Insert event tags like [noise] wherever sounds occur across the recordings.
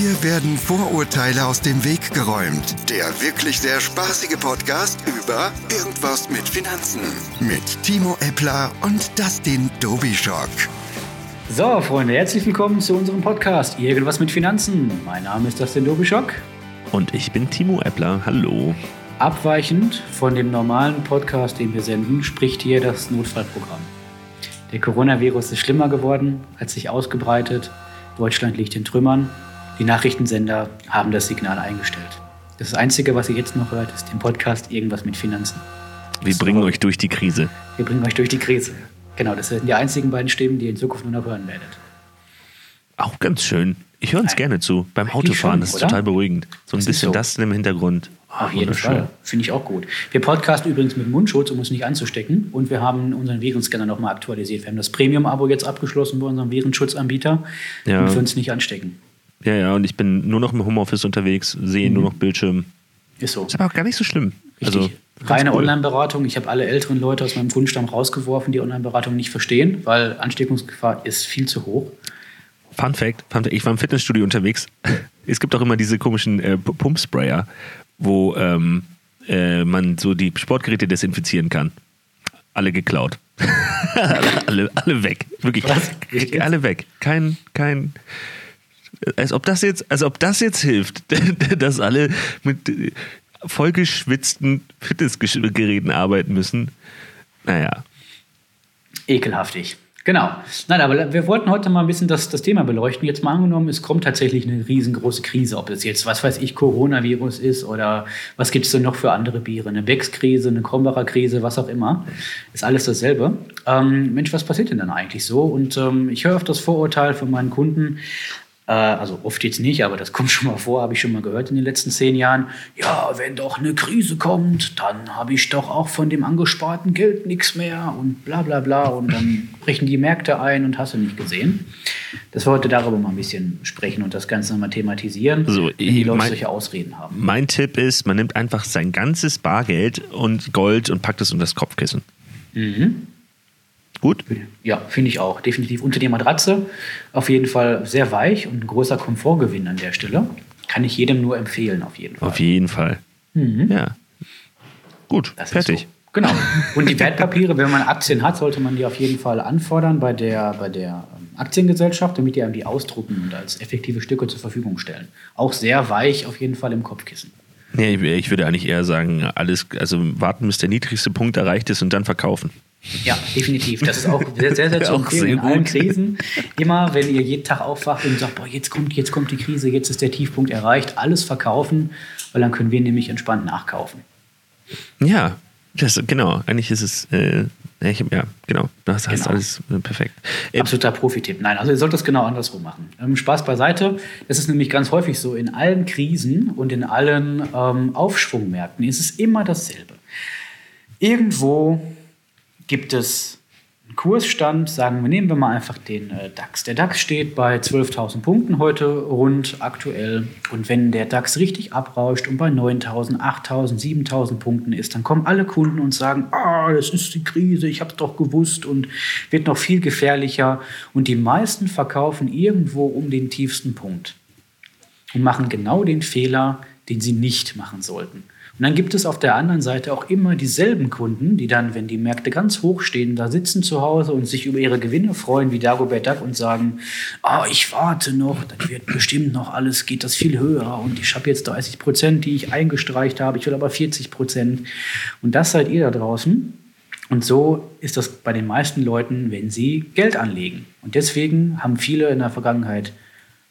Hier werden Vorurteile aus dem Weg geräumt. Der wirklich sehr spaßige Podcast über Irgendwas mit Finanzen. Mit Timo Eppler und Dustin Dobischock. So, Freunde, herzlich willkommen zu unserem Podcast Irgendwas mit Finanzen. Mein Name ist Dustin Dobischock. Und ich bin Timo Eppler. Hallo. Abweichend von dem normalen Podcast, den wir senden, spricht hier das Notfallprogramm. Der Coronavirus ist schlimmer geworden, hat sich ausgebreitet. Deutschland liegt in Trümmern. Die Nachrichtensender haben das Signal eingestellt. Das Einzige, was ihr jetzt noch hört, ist den Podcast Irgendwas mit Finanzen. Wir Das bringen euch durch die Krise. Wir bringen euch durch die Krise. Genau, das sind die einzigen beiden Stimmen, die ihr in Zukunft nur noch hören werdet. Auch ganz schön. Ich höre uns gerne zu. Beim Autofahren, das ist total beruhigend. So ein Das bisschen so. das im Hintergrund. Ah, Auf jeden. Fall. Finde ich auch gut. Wir podcasten übrigens mit Mundschutz, um uns nicht anzustecken. Und wir haben unseren Virenscanner nochmal aktualisiert. Wir haben das Premium-Abo jetzt abgeschlossen bei unserem Virenschutzanbieter, Ja. damit wir uns nicht anstecken. Ja, ja, und ich bin nur noch im Homeoffice unterwegs, sehe nur noch Bildschirm. Ist so. Ist aber auch gar nicht so schlimm. Richtig. Also, Reine cool. Online-Beratung. Ich habe alle älteren Leute aus meinem Kundenstamm rausgeworfen, die Online-Beratung nicht verstehen, weil Ansteckungsgefahr ist viel zu hoch. Fun Fact, Fun Fact, ich war im Fitnessstudio unterwegs. [laughs] Es gibt auch immer diese komischen äh, Pumpsprayer, wo ähm, äh, man so die Sportgeräte desinfizieren kann. Alle geklaut. [laughs] alle, alle weg. Wirklich. Was? Alle weg. Kein, kein. Als ob das jetzt, als ob das jetzt hilft, [laughs] dass alle mit vollgeschwitzten Fitnessgeräten arbeiten müssen. Naja. Ekelhaftig. Genau. Nein, aber wir wollten heute mal ein bisschen das, das Thema beleuchten. Jetzt mal angenommen, es kommt tatsächlich eine riesengroße Krise, ob es jetzt, was weiß ich, Coronavirus ist oder was gibt es denn noch für andere Biere? Eine Becks-Krise, eine Krombacher Krise, was auch immer. Ist alles dasselbe. Ähm, Mensch, was passiert denn dann eigentlich so? Und ähm, ich höre auf das Vorurteil von meinen Kunden, also oft jetzt nicht, aber das [laughs] kommt schon mal vor, habe ich schon mal gehört in den letzten zehn Jahren. Ja, wenn doch eine Krise kommt, dann habe ich doch auch von dem angesparten Geld nichts mehr und bla bla bla. Und dann [laughs] brechen die Märkte ein und hast du nicht gesehen. Dass wir heute darüber mal ein bisschen sprechen und das Ganze nochmal thematisieren, So, wenn die Leute mein- solche Ausreden haben. Mein Tipp ist, man nimmt einfach sein ganzes Bargeld und Gold und packt es unter das Kopfkissen. Gut? Ja, finde ich auch. Definitiv unter die Matratze. Auf jeden Fall sehr weich und ein großer Komfortgewinn an der Stelle. Kann ich jedem nur empfehlen, auf jeden Fall. Auf jeden Fall. Ja. Gut, Mhm. Das fertig. So. Genau. Und die Wertpapiere, wenn man Aktien hat, sollte man die auf jeden Fall anfordern bei der, bei der ähm, Aktiengesellschaft, damit die einem die ausdrucken und als effektive Stücke zur Verfügung stellen. Auch sehr weich auf jeden Fall im Kopfkissen. Nee, ich- ich würde eigentlich eher sagen, alles, also warten, bis der niedrigste Punkt erreicht ist und dann verkaufen. Ja, definitiv. Das ist auch sehr, sehr, sehr [laughs] zu empfehlen in allen. Krisen. Immer, wenn ihr jeden Tag aufwacht und sagt, boah, jetzt kommt, jetzt kommt die Krise, jetzt ist der Tiefpunkt erreicht, alles verkaufen, weil dann können wir nämlich entspannt nachkaufen. Ja, das, genau. Eigentlich ist es, äh, ja, ich, ja, genau. Das heißt Genau. alles äh, perfekt. Äh, Absoluter Profitipp. Nein, also ihr sollt das genau andersrum machen. Ähm, Spaß beiseite. Das ist nämlich ganz häufig so. In allen Krisen und in allen ähm, Aufschwungmärkten ist es immer dasselbe. Irgendwo gibt es einen Kursstand, sagen wir, nehmen wir mal einfach den äh, DAX. Der DAX steht bei 12.000 Punkten heute rund aktuell. Und wenn der DAX richtig abrauscht und bei 9.000, 8.000, 7.000 Punkten ist, dann kommen alle Kunden und sagen, ah, das ist die Krise, ich habe es doch gewusst und wird noch viel gefährlicher. Und die meisten verkaufen irgendwo um den tiefsten Punkt und machen genau den Fehler, den sie nicht machen sollten. Und dann gibt es auf der anderen Seite auch immer dieselben Kunden, die dann, wenn die Märkte ganz hoch stehen, da sitzen zu Hause und sich über ihre Gewinne freuen, wie Dagobert Duck und sagen, ah, ich warte noch, das wird bestimmt noch alles, geht das viel höher und ich habe jetzt 30 Prozent, die ich eingestreicht habe, ich will aber 40 Prozent. Und das seid ihr da draußen. Und so ist das bei den meisten Leuten, wenn sie Geld anlegen. Und deswegen haben viele in der Vergangenheit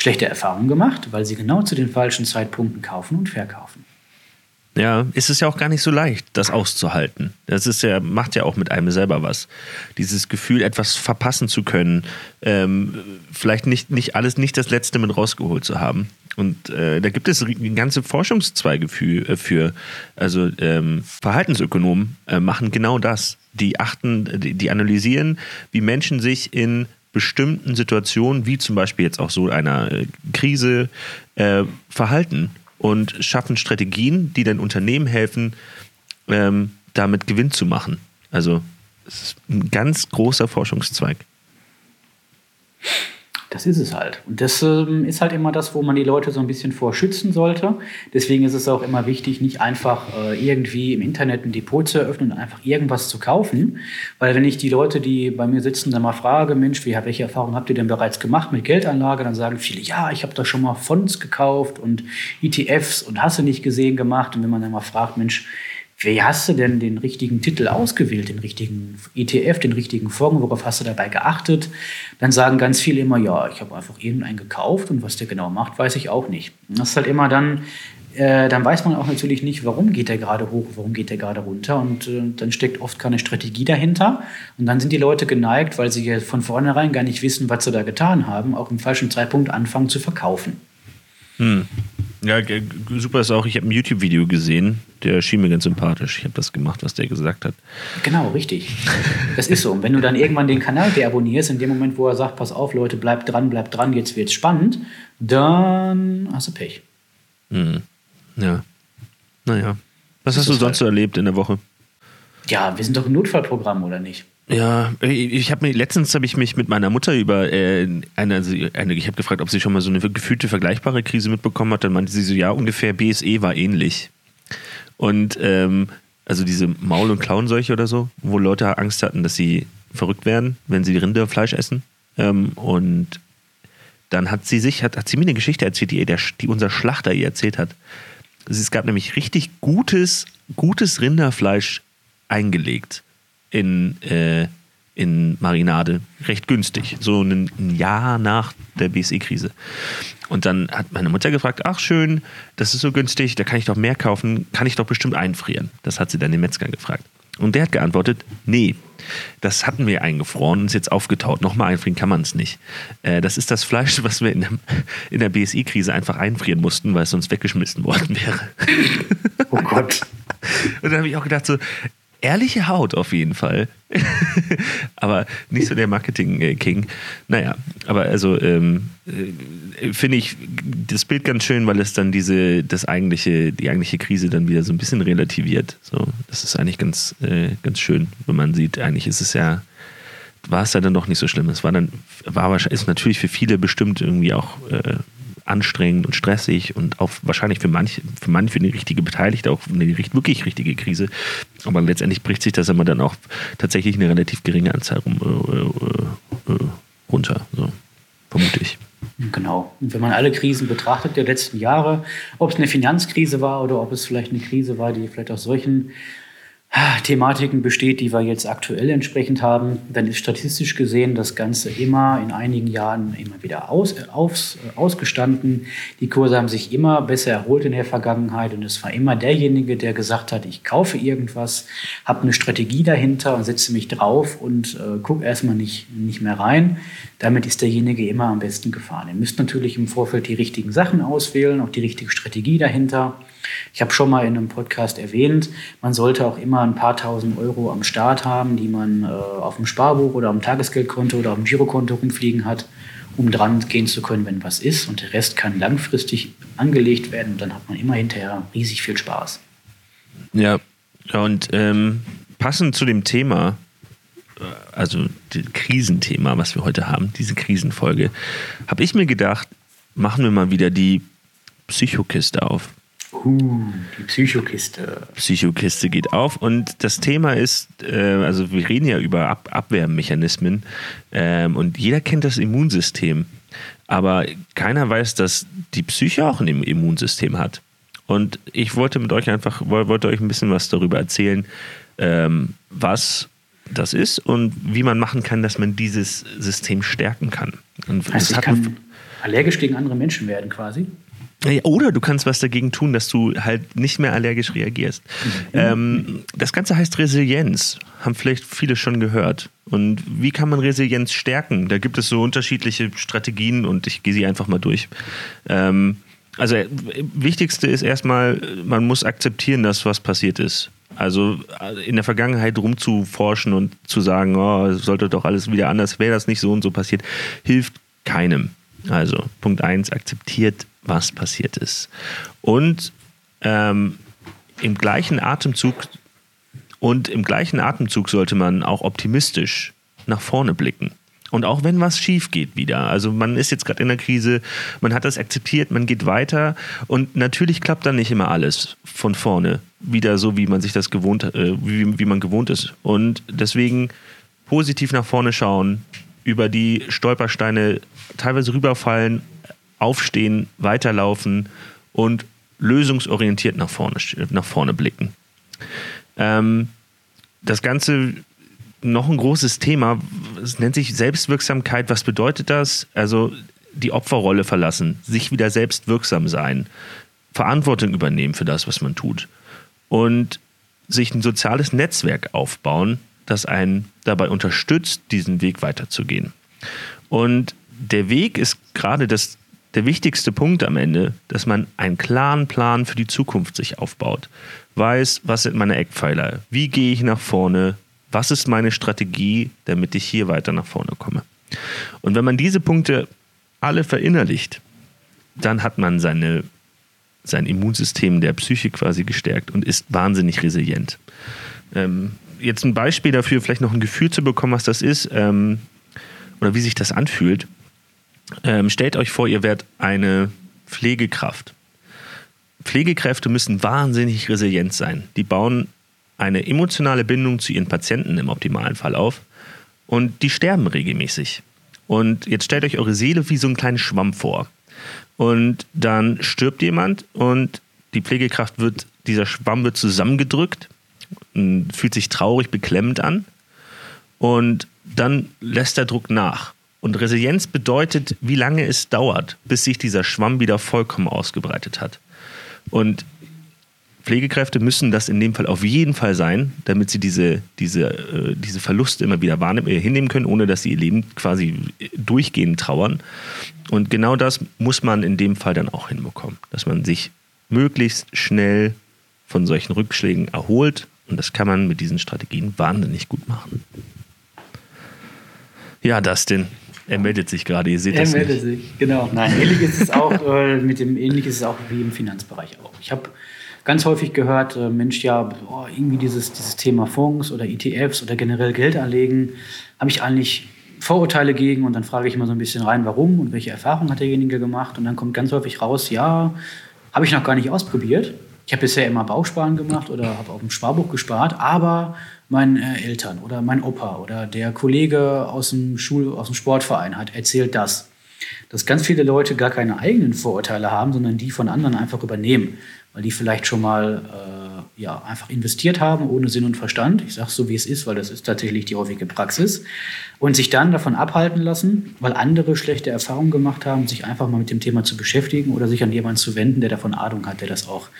schlechte Erfahrungen gemacht, weil sie genau zu den falschen Zeitpunkten kaufen und verkaufen. Ja, ist es ja auch gar nicht so leicht, das auszuhalten. Das ist ja, macht ja auch mit einem selber was. Dieses Gefühl, etwas verpassen zu können, ähm, vielleicht nicht, nicht alles, nicht das Letzte mit rausgeholt zu haben. Und äh, da gibt es ganze Forschungszweige für, äh, für also ähm, Verhaltensökonomen äh, machen genau das. Die achten, die, die analysieren, wie Menschen sich in bestimmten Situationen, wie zum Beispiel jetzt auch so einer äh, Krise, äh, verhalten und schaffen Strategien, die den Unternehmen helfen, ähm, damit Gewinn zu machen. Also es ist ein ganz großer Forschungszweig. Das ist es halt. Und das ähm, ist halt immer das, wo man die Leute so ein bisschen vor schützen sollte. Deswegen ist es auch immer wichtig, nicht einfach äh, irgendwie im Internet ein Depot zu eröffnen und einfach irgendwas zu kaufen. Weil wenn ich die Leute, die bei mir sitzen, dann mal frage, Mensch, wie, welche Erfahrungen habt ihr denn bereits gemacht mit Geldanlage? Dann sagen viele, ja, ich habe da schon mal Fonds gekauft und ETFs und hast du nicht gesehen gemacht. Und wenn man dann mal fragt, Mensch, wie hast du denn den richtigen Titel ausgewählt, den richtigen ETF, den richtigen Fonds, worauf hast du dabei geachtet? Dann sagen ganz viele immer, ja, ich habe einfach irgendeinen gekauft und was der genau macht, weiß ich auch nicht. Das ist halt immer dann, äh, dann weiß man auch natürlich nicht, warum geht der gerade hoch, warum geht der gerade runter und äh, dann steckt oft keine Strategie dahinter und dann sind die Leute geneigt, weil sie von vornherein gar nicht wissen, was sie da getan haben, auch im falschen Zeitpunkt anfangen zu verkaufen. Hm. Ja, super ist auch, ich habe ein YouTube-Video gesehen, der schien mir ganz sympathisch. Ich habe das gemacht, was der gesagt hat. Genau, richtig. Das ist so. Und wenn du dann irgendwann den Kanal deabonnierst, in dem Moment, wo er sagt, pass auf, Leute, bleibt dran, bleibt dran, jetzt wird's spannend, dann hast du Pech. Hm. Ja. Naja. Was hast du sonst halt. so erlebt in der Woche? Ja, wir sind doch im Notfallprogramm, oder nicht? Ja, ich habe mir letztens habe ich mich mit meiner Mutter über äh, eine, also eine, ich habe gefragt, ob sie schon mal so eine gefühlte vergleichbare Krise mitbekommen hat. Dann meinte sie so, ja, ungefähr BSE war ähnlich. Und ähm, also diese Maul- und Klauenseuche oder so, wo Leute Angst hatten, dass sie verrückt werden, wenn sie Rinderfleisch essen. Ähm, und dann hat sie sich, hat, hat sie mir eine Geschichte erzählt, die, der, die unser Schlachter ihr erzählt hat. Es gab nämlich richtig gutes, gutes Rinderfleisch eingelegt in, äh, in Marinade. Recht günstig. So ein, ein Jahr nach der BSE-Krise. Und dann hat meine Mutter gefragt: Ach, schön, das ist so günstig, da kann ich doch mehr kaufen, kann ich doch bestimmt einfrieren. Das hat sie dann den Metzger gefragt. Und der hat geantwortet: Nee, das hatten wir eingefroren und ist jetzt aufgetaut. Nochmal einfrieren kann man es nicht. Äh, das ist das Fleisch, was wir in der, in der BSI-Krise einfach einfrieren mussten, weil es sonst weggeschmissen worden wäre. Oh Gott. Und dann habe ich auch gedacht, so, ehrliche Haut auf jeden Fall. [laughs] aber nicht so der Marketing-King. Naja, aber also ähm, äh, finde ich das Bild ganz schön, weil es dann diese, das eigentliche, die eigentliche Krise dann wieder so ein bisschen relativiert. So, das ist eigentlich ganz, äh, ganz schön, wenn man sieht, eigentlich ist es ja, war es dann doch nicht so schlimm. Es war dann, war wahrscheinlich, ist natürlich für viele bestimmt irgendwie auch äh, anstrengend und stressig und auch wahrscheinlich für manche, für manche, für eine richtige Beteiligte auch eine wirklich richtige Krise. Aber letztendlich bricht sich das immer dann auch tatsächlich eine relativ geringe Anzahl rum, äh, äh, äh, runter. So, vermute ich. Genau. Und wenn man alle Krisen betrachtet der letzten Jahre, ob es eine Finanzkrise war oder ob es vielleicht eine Krise war, die vielleicht aus solchen Thematiken besteht, die wir jetzt aktuell entsprechend haben, dann ist statistisch gesehen das Ganze immer in einigen Jahren immer wieder aus, aus, ausgestanden. Die Kurse haben sich immer besser erholt in der Vergangenheit und es war immer derjenige, der gesagt hat, ich kaufe irgendwas, habe eine Strategie dahinter und setze mich drauf und äh, gucke erstmal nicht, nicht mehr rein. Damit ist derjenige immer am besten gefahren. Ihr müsst natürlich im Vorfeld die richtigen Sachen auswählen, auch die richtige Strategie dahinter. Ich habe schon mal in einem Podcast erwähnt, man sollte auch immer ein paar tausend Euro am Start haben, die man äh, auf dem Sparbuch oder am Tagesgeldkonto oder auf dem Girokonto rumfliegen hat, um dran gehen zu können, wenn was ist. Und der Rest kann langfristig angelegt werden und dann hat man immer hinterher riesig viel Spaß. Ja, und ähm, passend zu dem Thema, äh, also das Krisenthema, was wir heute haben, diese Krisenfolge, habe ich mir gedacht, machen wir mal wieder die Psychokiste auf. Uh, die Psychokiste. Psychokiste geht auf und das Thema ist, äh, also wir reden ja über Ab Abwehrmechanismen ähm, und jeder kennt das Immunsystem, aber keiner weiß, dass die Psyche auch ein Immunsystem hat. Und ich wollte mit euch einfach, wollte euch ein bisschen was darüber erzählen, ähm, was das ist und wie man machen kann, dass man dieses System stärken kann. Und heißt, ich kann allergisch gegen andere Menschen werden quasi? Oder du kannst was dagegen tun, dass du halt nicht mehr allergisch reagierst. Mhm. Ähm, das Ganze heißt Resilienz. Haben vielleicht viele schon gehört. Und wie kann man Resilienz stärken? Da gibt es so unterschiedliche Strategien und ich gehe sie einfach mal durch. Ähm, also, äh, wichtigste ist erstmal, man muss akzeptieren, dass was passiert ist. Also äh, in der Vergangenheit rumzuforschen und zu sagen, oh, sollte doch alles wieder anders, wäre das nicht so und so passiert, hilft keinem. Also Punkt 1, akzeptiert was passiert ist. Und ähm, im gleichen Atemzug und im gleichen Atemzug sollte man auch optimistisch nach vorne blicken Und auch wenn was schief geht wieder, also man ist jetzt gerade in der Krise, man hat das akzeptiert, man geht weiter und natürlich klappt dann nicht immer alles von vorne wieder so, wie man sich das gewohnt, äh, wie, wie man gewohnt ist. Und deswegen positiv nach vorne schauen, über die Stolpersteine teilweise rüberfallen, aufstehen, weiterlaufen und lösungsorientiert nach vorne, nach vorne blicken. Ähm, das Ganze noch ein großes Thema, es nennt sich Selbstwirksamkeit. Was bedeutet das? Also die Opferrolle verlassen, sich wieder selbst wirksam sein, Verantwortung übernehmen für das, was man tut und sich ein soziales Netzwerk aufbauen, das einen dabei unterstützt, diesen Weg weiterzugehen. Und der Weg ist gerade das, der wichtigste Punkt am Ende, dass man einen klaren Plan für die Zukunft sich aufbaut. Weiß, was sind meine Eckpfeiler? Wie gehe ich nach vorne? Was ist meine Strategie, damit ich hier weiter nach vorne komme? Und wenn man diese Punkte alle verinnerlicht, dann hat man seine, sein Immunsystem der Psyche quasi gestärkt und ist wahnsinnig resilient. Ähm, jetzt ein Beispiel dafür, vielleicht noch ein Gefühl zu bekommen, was das ist ähm, oder wie sich das anfühlt. Ähm, stellt euch vor, ihr werdet eine Pflegekraft. Pflegekräfte müssen wahnsinnig resilient sein. Die bauen eine emotionale Bindung zu ihren Patienten im optimalen Fall auf und die sterben regelmäßig. Und jetzt stellt euch eure Seele wie so einen kleinen Schwamm vor. Und dann stirbt jemand und die Pflegekraft wird, dieser Schwamm wird zusammengedrückt, fühlt sich traurig, beklemmend an und dann lässt der Druck nach. Und Resilienz bedeutet, wie lange es dauert, bis sich dieser Schwamm wieder vollkommen ausgebreitet hat. Und Pflegekräfte müssen das in dem Fall auf jeden Fall sein, damit sie diese, diese, äh, diese Verluste immer wieder wahrnehmen, äh, hinnehmen können, ohne dass sie ihr Leben quasi durchgehend trauern. Und genau das muss man in dem Fall dann auch hinbekommen, dass man sich möglichst schnell von solchen Rückschlägen erholt. Und das kann man mit diesen Strategien wahnsinnig gut machen. Ja, Dustin, er meldet sich gerade, ihr seht er das nicht. Er meldet sich, genau. Nein, ähnlich ist es auch, äh, mit dem ähnlich ist es auch wie im Finanzbereich auch. Ich habe ganz häufig gehört, äh, Mensch, ja, boah, irgendwie dieses, dieses Thema Fonds oder ETFs oder generell Geld anlegen, habe ich eigentlich Vorurteile gegen und dann frage ich mal so ein bisschen rein, warum und welche Erfahrungen hat derjenige gemacht und dann kommt ganz häufig raus, ja, habe ich noch gar nicht ausprobiert. Ich habe bisher immer Bausparen gemacht oder habe auf dem Sparbuch gespart, aber meinen äh, Eltern oder mein Opa oder der Kollege aus dem, Schul aus dem Sportverein hat erzählt das. Dass ganz viele Leute gar keine eigenen Vorurteile haben, sondern die von anderen einfach übernehmen, weil die vielleicht schon mal äh, ja, einfach investiert haben ohne Sinn und Verstand. Ich sage so, wie es ist, weil das ist tatsächlich die häufige Praxis. Und sich dann davon abhalten lassen, weil andere schlechte Erfahrungen gemacht haben, sich einfach mal mit dem Thema zu beschäftigen oder sich an jemanden zu wenden, der davon Ahnung hat, der das auch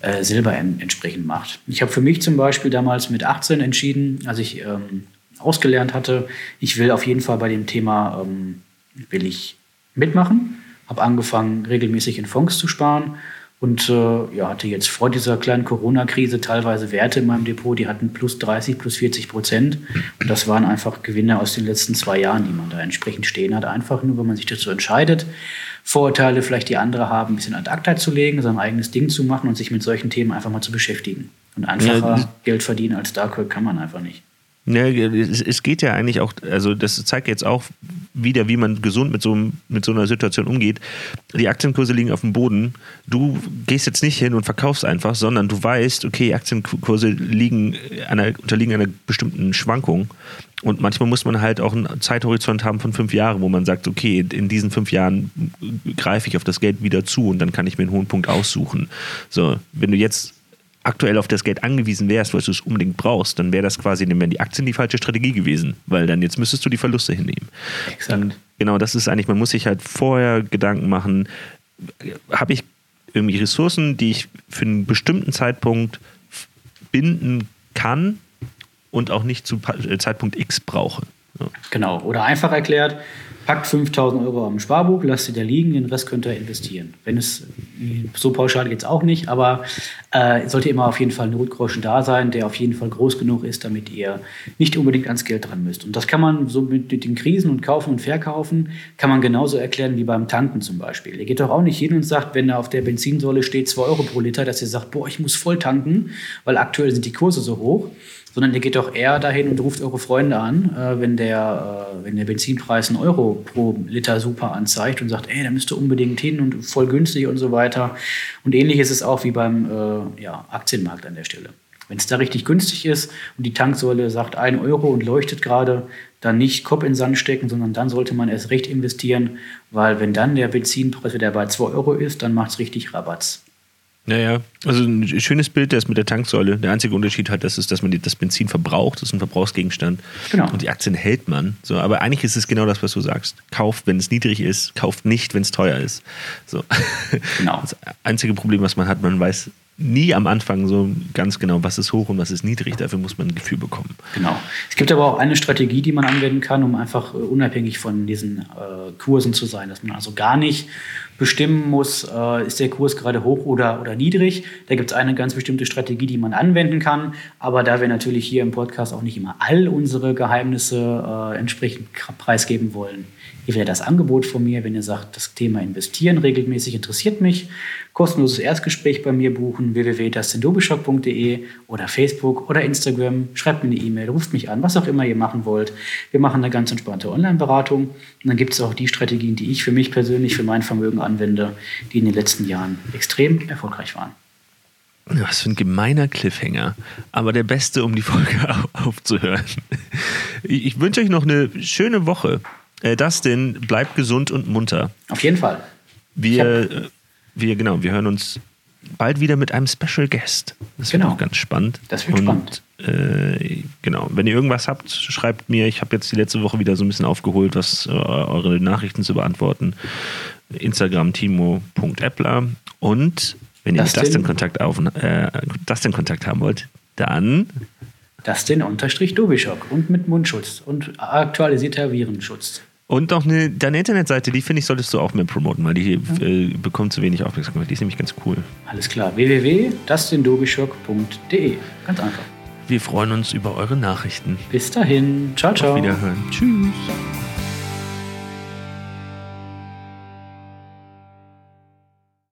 äh, Silber entsprechend macht. Ich habe für mich zum Beispiel damals mit 18 entschieden, als ich ähm, ausgelernt hatte, ich will auf jeden Fall bei dem Thema ähm, will ich mitmachen. Habe angefangen, regelmäßig in Fonds zu sparen und äh, ja, hatte jetzt vor dieser kleinen Corona-Krise teilweise Werte in meinem Depot, die hatten plus 30, plus 40 Prozent. Und das waren einfach Gewinne aus den letzten zwei Jahren, die man da entsprechend stehen hat. Einfach nur, wenn man sich dazu entscheidet, Vorurteile vielleicht die andere haben, ein bisschen ad acta zu legen, sein eigenes Ding zu machen und sich mit solchen Themen einfach mal zu beschäftigen. Und einfacher ja, Geld verdienen als Dark kann man einfach nicht. Ja, es geht ja eigentlich auch, also das zeigt jetzt auch wieder, wie man gesund mit so, mit so einer Situation umgeht. Die Aktienkurse liegen auf dem Boden. Du gehst jetzt nicht hin und verkaufst einfach, sondern du weißt, okay, Aktienkurse liegen einer, unterliegen einer bestimmten Schwankung. Und manchmal muss man halt auch einen Zeithorizont haben von fünf Jahren, wo man sagt, okay, in diesen fünf Jahren greife ich auf das Geld wieder zu und dann kann ich mir einen hohen Punkt aussuchen. So, wenn du jetzt aktuell auf das Geld angewiesen wärst, weil du es unbedingt brauchst, dann wäre das quasi, dann wären die Aktien die falsche Strategie gewesen, weil dann jetzt müsstest du die Verluste hinnehmen. Exakt. genau, das ist eigentlich, man muss sich halt vorher Gedanken machen, habe ich irgendwie Ressourcen, die ich für einen bestimmten Zeitpunkt binden kann und auch nicht zu Zeitpunkt X brauche. Ja. Genau, oder einfach erklärt, packt 5000 Euro am Sparbuch, lasst sie da liegen, den Rest könnt ihr investieren. Wenn es so pauschal geht es auch nicht, aber äh, sollte immer auf jeden Fall ein Notgroschen da sein, der auf jeden Fall groß genug ist, damit ihr nicht unbedingt ans Geld dran müsst. Und das kann man so mit, den Krisen und Kaufen und Verkaufen, kann man genauso erklären wie beim Tanken zum Beispiel. Ihr geht doch auch nicht hin und sagt, wenn da auf der Benzinsäule steht 2 Euro pro Liter, dass ihr sagt, boah, ich muss voll tanken, weil aktuell sind die Kurse so hoch sondern ihr geht doch eher dahin und ruft eure Freunde an, äh, wenn, der, äh, wenn der Benzinpreis einen Euro pro Liter super anzeigt und sagt, ey, da müsst ihr unbedingt hin und voll günstig und so weiter. Und ähnlich ist es auch wie beim äh, ja, Aktienmarkt an der Stelle. Wenn es da richtig günstig ist und die Tanksäule sagt 1 Euro und leuchtet gerade, dann nicht Kopf in den Sand stecken, sondern dann sollte man erst recht investieren, weil wenn dann der Benzinpreis wieder bei 2 Euro ist, dann macht es richtig Rabatz. Naja, also ein schönes Bild, das mit der Tanksäule. Der einzige Unterschied hat, das ist, dass man das Benzin verbraucht. Das ist ein Verbrauchsgegenstand. Genau. Und die Aktien hält man. So, aber eigentlich ist es genau das, was du sagst. Kauft, wenn es niedrig ist, kauft nicht, wenn es teuer ist. So. Genau. [laughs] Das einzige Problem, was man hat, man weiß nie am Anfang so ganz genau, was ist hoch und was ist niedrig. Dafür muss man ein Gefühl bekommen. Genau. Es gibt aber auch eine Strategie, die man anwenden kann, um einfach äh, unabhängig von diesen äh, Kursen zu sein. Dass man also gar nicht bestimmen muss, äh, ist der Kurs gerade hoch oder, oder niedrig. Da gibt es eine ganz bestimmte Strategie, die man anwenden kann. Aber da wir natürlich hier im Podcast auch nicht immer all unsere Geheimnisse äh, entsprechend preisgeben wollen, hier wäre das Angebot von mir, wenn ihr sagt, das Thema Investieren regelmäßig interessiert mich, kostenloses Erstgespräch bei mir buchen, www.dustindobischok.de oder Facebook oder Instagram. Schreibt mir eine E-Mail, ruft mich an, was auch immer ihr machen wollt. Wir machen eine ganz entspannte Online-Beratung. Und dann gibt es auch die Strategien, die ich für mich persönlich, für mein Vermögen anwende, die in den letzten Jahren extrem erfolgreich waren. Was für ein gemeiner Cliffhanger. Aber der beste, um die Folge [laughs] aufzuhören. Ich wünsche euch noch eine schöne Woche. Äh, Dustin, bleibt gesund und munter. Auf jeden Fall. Wir, äh, wir, genau, wir hören uns bald wieder mit einem Special Guest. Das Genau. wird auch ganz spannend. Das wird und, spannend. Äh, genau, wenn ihr irgendwas habt, schreibt mir. Ich habe jetzt die letzte Woche wieder so ein bisschen aufgeholt, was äh, eure Nachrichten zu beantworten. Instagram timo.appler. Und wenn ihr mit Dustin. Dustin Kontakt, auf, äh, Dustin Kontakt haben wollt, dann Dustin unterstrich Dobischok und mit Mundschutz und aktualisierter Virenschutz. Und noch eine, deine Internetseite, die finde ich, solltest du auch mehr promoten, weil die äh, bekommt zu wenig Aufmerksamkeit. Die ist nämlich ganz cool. Alles klar. www.dustindobischok.de. Ganz einfach. Wir freuen uns über eure Nachrichten. Bis dahin. Ciao, ciao. Auf Wiederhören. Tschüss.